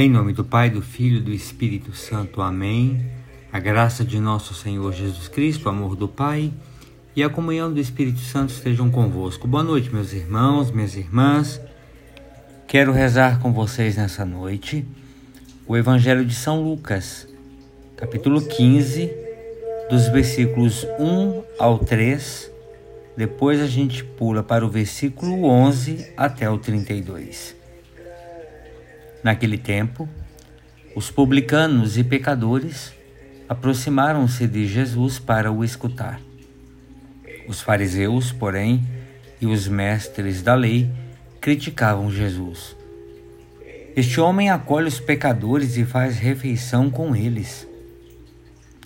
Em nome do Pai, do Filho e do Espírito Santo. Amém. A graça de nosso Senhor Jesus Cristo, o amor do Pai e a comunhão do Espírito Santo estejam convosco. Boa noite, meus irmãos, minhas irmãs. Quero rezar com vocês nessa noite o Evangelho de São Lucas, capítulo 15, dos versículos 1 ao 3. Depois a gente pula para o versículo 11 até o 32. Naquele tempo, os publicanos e pecadores aproximaram-se de Jesus para o escutar. Os fariseus, porém, e os mestres da lei criticavam Jesus. Este homem acolhe os pecadores e faz refeição com eles.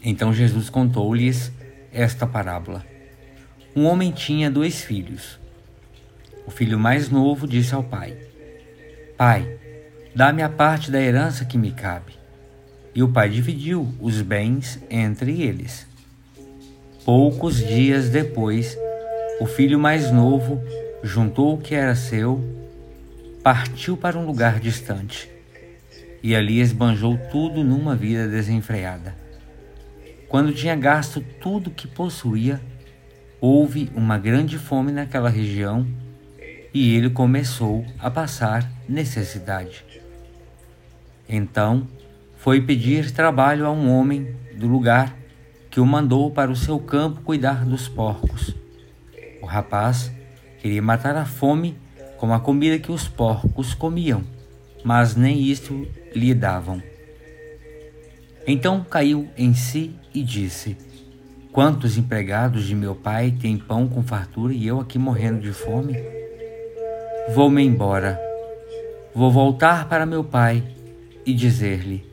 Então Jesus contou-lhes esta parábola. Um homem tinha dois filhos. O filho mais novo disse ao pai: Pai, Dá-me a parte da herança que me cabe. E o pai dividiu os bens entre eles. Poucos dias depois, o filho mais novo juntou o que era seu, partiu para um lugar distante e ali esbanjou tudo numa vida desenfreada. Quando tinha gasto tudo que possuía, houve uma grande fome naquela região e ele começou a passar necessidade. Então foi pedir trabalho a um homem do lugar que o mandou para o seu campo cuidar dos porcos. O rapaz queria matar a fome com a comida que os porcos comiam, mas nem isto lhe davam. Então caiu em si e disse: Quantos empregados de meu pai têm pão com fartura e eu aqui morrendo de fome? Vou-me embora. Vou voltar para meu pai e dizer-lhe: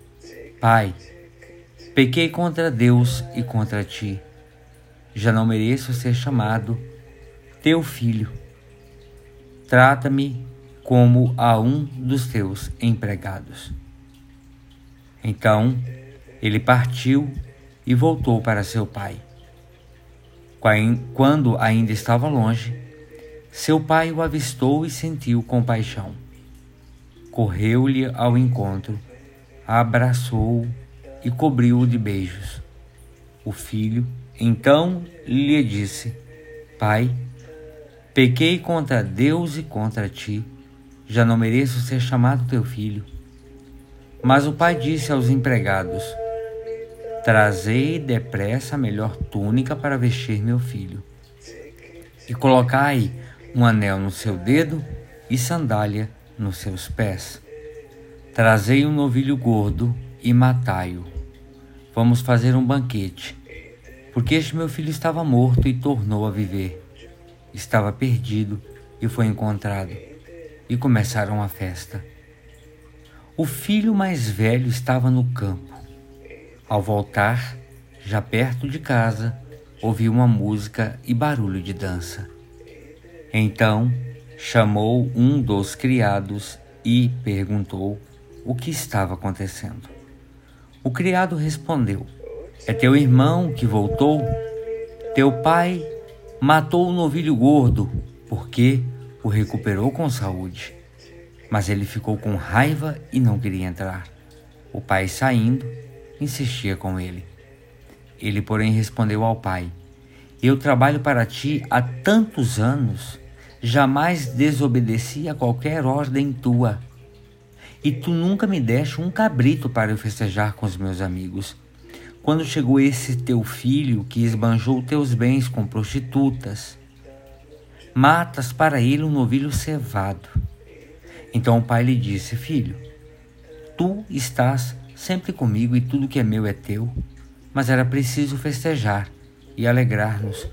Pai, pequei contra Deus e contra ti. Já não mereço ser chamado teu filho. Trata-me como a um dos teus empregados. Então ele partiu e voltou para seu pai. Quando ainda estava longe, seu pai o avistou e sentiu compaixão correu-lhe ao encontro, abraçou-o e cobriu-o de beijos. O filho então lhe disse: Pai, pequei contra Deus e contra ti, já não mereço ser chamado teu filho. Mas o pai disse aos empregados: Trazei depressa a melhor túnica para vestir meu filho, e colocai um anel no seu dedo e sandália nos seus pés. Trazei um novilho gordo e matai-o. Vamos fazer um banquete, porque este meu filho estava morto e tornou a viver. Estava perdido e foi encontrado. E começaram a festa. O filho mais velho estava no campo. Ao voltar, já perto de casa, ouviu uma música e barulho de dança. Então chamou um dos criados e perguntou o que estava acontecendo. O criado respondeu: É teu irmão que voltou? Teu pai matou o novilho gordo porque o recuperou com saúde. Mas ele ficou com raiva e não queria entrar. O pai, saindo, insistia com ele. Ele, porém, respondeu ao pai: Eu trabalho para ti há tantos anos jamais desobedeci a qualquer ordem tua. E tu nunca me deste um cabrito para eu festejar com os meus amigos. Quando chegou esse teu filho que esbanjou teus bens com prostitutas, matas para ele um novilho cevado. Então o pai lhe disse: Filho, tu estás sempre comigo e tudo que é meu é teu, mas era preciso festejar e alegrar-nos,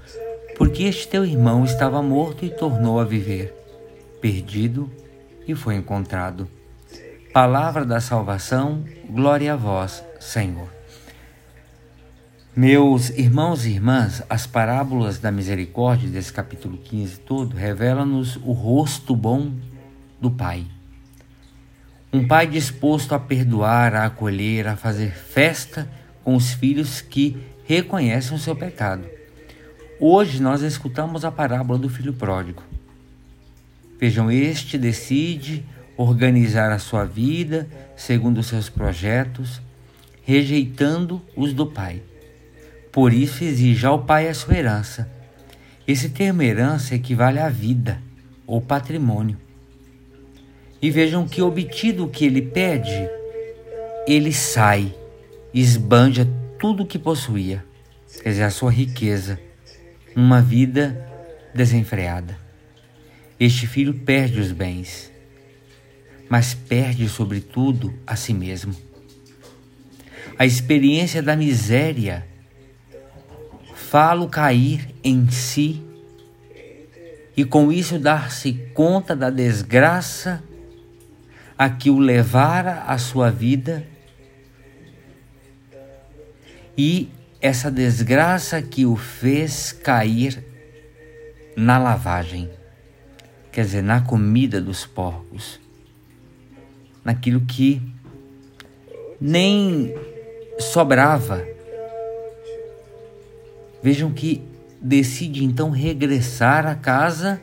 porque este teu irmão estava morto e tornou a viver, perdido e foi encontrado. Palavra da salvação, glória a vós, Senhor. Meus irmãos e irmãs, as parábolas da misericórdia desse capítulo 15 todo revelam-nos o rosto bom do Pai. Um pai disposto a perdoar, a acolher, a fazer festa com os filhos que reconhecem o seu pecado. Hoje nós escutamos a parábola do filho pródigo. Vejam, este decide organizar a sua vida segundo os seus projetos, rejeitando os do pai. Por isso exige ao pai a sua herança. Esse termo herança equivale à vida ou patrimônio. E vejam que, obtido o que ele pede, ele sai, esbanja tudo o que possuía, quer dizer, a sua riqueza, uma vida desenfreada. Este filho perde os bens, mas perde, sobretudo, a si mesmo. A experiência da miséria falo cair em si e com isso dar-se conta da desgraça a que o levara a sua vida e essa desgraça que o fez cair na lavagem, quer dizer, na comida dos porcos, naquilo que nem sobrava. Vejam que decide então regressar à casa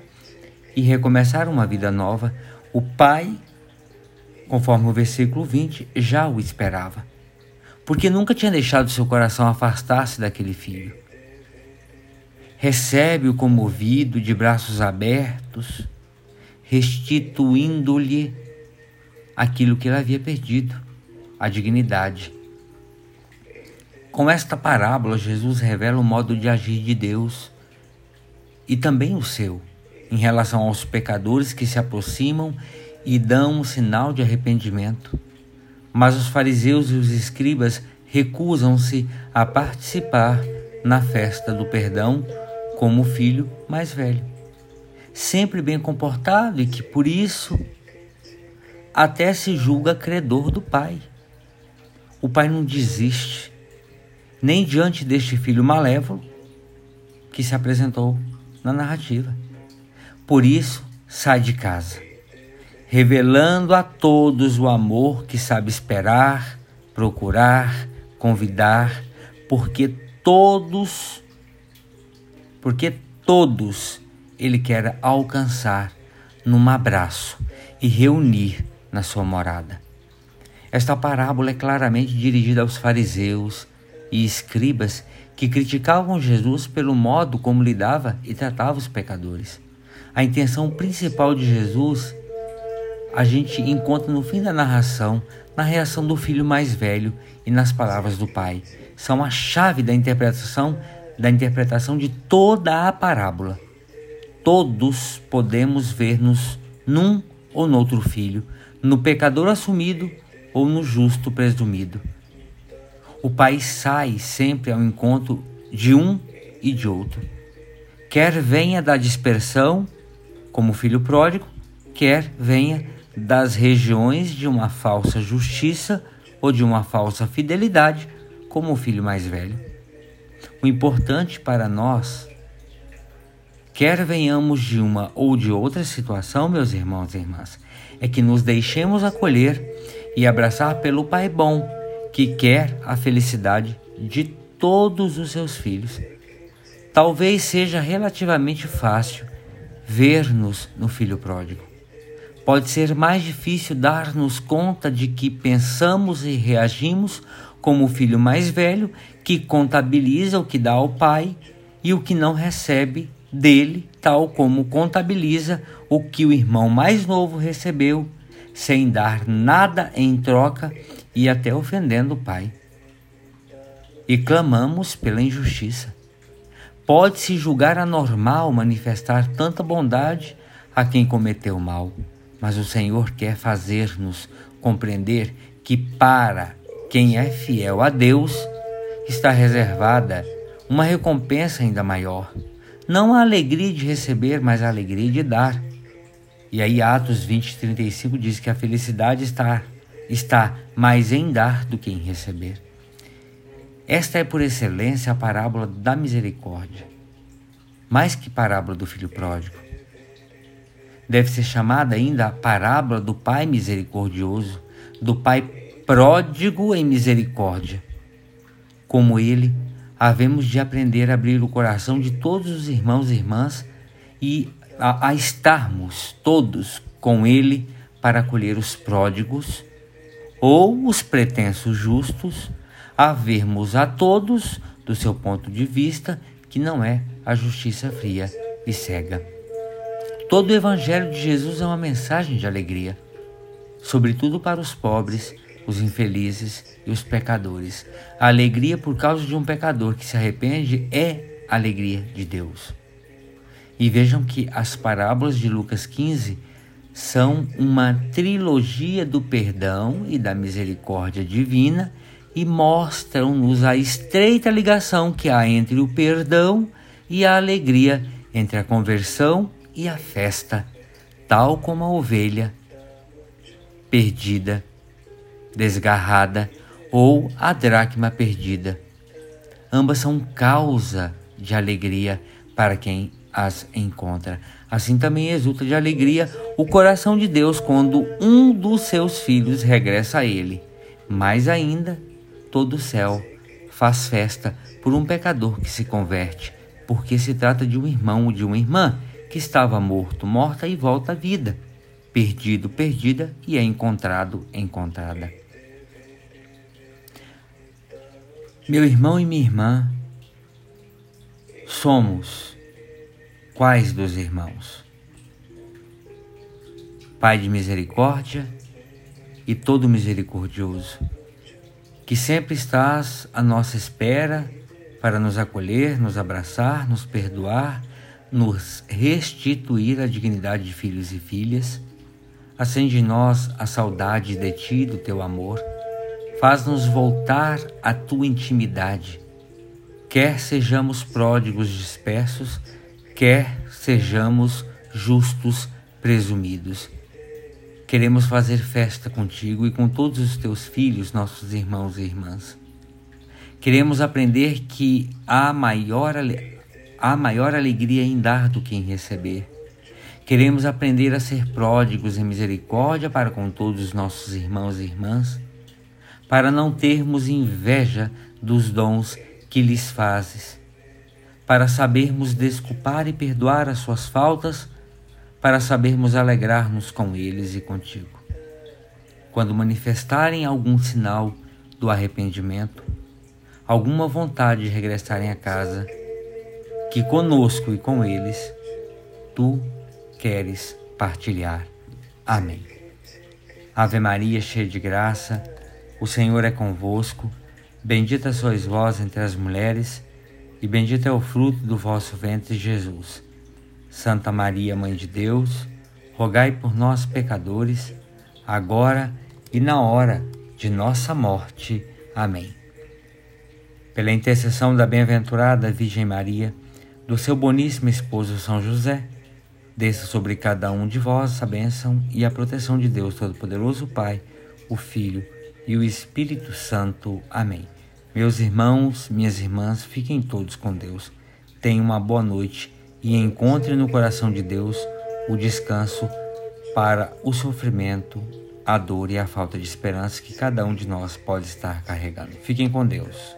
e recomeçar uma vida nova. O pai, conforme o versículo 20, já o esperava, porque nunca tinha deixado seu coração afastar-se daquele filho. Recebe-o comovido, de braços abertos, restituindo-lhe aquilo que ele havia perdido, a dignidade. Com esta parábola, Jesus revela o modo de agir de Deus e também o seu, em relação aos pecadores que se aproximam e dão um sinal de arrependimento. Mas os fariseus e os escribas recusam-se a participar na festa do perdão como o filho mais velho, sempre bem comportado e que por isso até se julga credor do pai. O pai não desiste nem diante deste filho malévolo que se apresentou na narrativa. Por isso, sai de casa, revelando a todos o amor que sabe esperar, procurar, convidar, porque todos, porque todos ele quer alcançar num abraço e reunir na sua morada. Esta parábola é claramente dirigida aos fariseus, e escribas que criticavam Jesus pelo modo como lidava e tratava os pecadores. A intenção principal de Jesus a gente encontra no fim da narração, na reação do filho mais velho e nas palavras do pai. São a chave da interpretação da interpretação de toda a parábola. Todos podemos ver-nos num ou noutro filho, no pecador assumido ou no justo presumido o pai sai sempre ao encontro de um e de outro. Quer venha da dispersão, como filho pródigo, quer venha das regiões de uma falsa justiça ou de uma falsa fidelidade, como o filho mais velho. O importante para nós, quer venhamos de uma ou de outra situação, meus irmãos e irmãs, é que nos deixemos acolher e abraçar pelo Pai bom que quer a felicidade de todos os seus filhos. Talvez seja relativamente fácil ver-nos no filho pródigo. Pode ser mais difícil dar-nos conta de que pensamos e reagimos como o filho mais velho que contabiliza o que dá ao pai e o que não recebe dele, tal como contabiliza o que o irmão mais novo recebeu, sem dar nada em troca e até ofendendo o Pai. E clamamos pela injustiça. Pode-se julgar anormal manifestar tanta bondade a quem cometeu mal, mas o Senhor quer fazer-nos compreender que para quem é fiel a Deus está reservada uma recompensa ainda maior. Não a alegria de receber, mas a alegria de dar. E aí Atos 20, 35 diz que a felicidade está está mais em dar do que em receber. Esta é por excelência a parábola da misericórdia, mais que parábola do filho pródigo. Deve ser chamada ainda a parábola do pai misericordioso, do pai pródigo em misericórdia. Como ele, havemos de aprender a abrir o coração de todos os irmãos e irmãs e a, a estarmos todos com ele para acolher os pródigos ou os pretensos justos, a vermos a todos, do seu ponto de vista, que não é a justiça fria e cega. Todo o Evangelho de Jesus é uma mensagem de alegria, sobretudo para os pobres, os infelizes e os pecadores. A alegria por causa de um pecador que se arrepende é a alegria de Deus. E vejam que as parábolas de Lucas 15 são uma trilogia do perdão e da misericórdia divina e mostram-nos a estreita ligação que há entre o perdão e a alegria, entre a conversão e a festa, tal como a ovelha perdida, desgarrada ou a dracma perdida. Ambas são causa de alegria para quem as encontra. Assim também exulta de alegria o coração de Deus quando um dos seus filhos regressa a ele. Mais ainda, todo o céu faz festa por um pecador que se converte, porque se trata de um irmão ou de uma irmã que estava morto, morta e volta à vida, perdido, perdida e é encontrado, encontrada. Meu irmão e minha irmã, somos quais dos irmãos? Pai de misericórdia e todo misericordioso, que sempre estás à nossa espera para nos acolher, nos abraçar, nos perdoar, nos restituir a dignidade de filhos e filhas. Acende em nós a saudade de ti, do teu amor Faz-nos voltar à tua intimidade, quer sejamos pródigos dispersos, quer sejamos justos presumidos. Queremos fazer festa contigo e com todos os teus filhos, nossos irmãos e irmãs. Queremos aprender que há maior, há maior alegria em dar do que em receber. Queremos aprender a ser pródigos em misericórdia para com todos os nossos irmãos e irmãs para não termos inveja dos dons que lhes fazes, para sabermos desculpar e perdoar as suas faltas, para sabermos alegrar-nos com eles e contigo. Quando manifestarem algum sinal do arrependimento, alguma vontade de regressarem a casa, que conosco e com eles tu queres partilhar. Amém. Ave Maria, cheia de graça, o Senhor é convosco, bendita sois vós entre as mulheres, e bendito é o fruto do vosso ventre, Jesus. Santa Maria, Mãe de Deus, rogai por nós, pecadores, agora e na hora de nossa morte. Amém. Pela intercessão da bem-aventurada Virgem Maria, do seu boníssimo esposo São José, desça sobre cada um de vós a bênção e a proteção de Deus Todo-Poderoso, Pai, o Filho e o Espírito Santo. Amém. Meus irmãos, minhas irmãs, fiquem todos com Deus. Tenham uma boa noite e encontrem no coração de Deus o descanso para o sofrimento, a dor e a falta de esperança que cada um de nós pode estar carregando. Fiquem com Deus.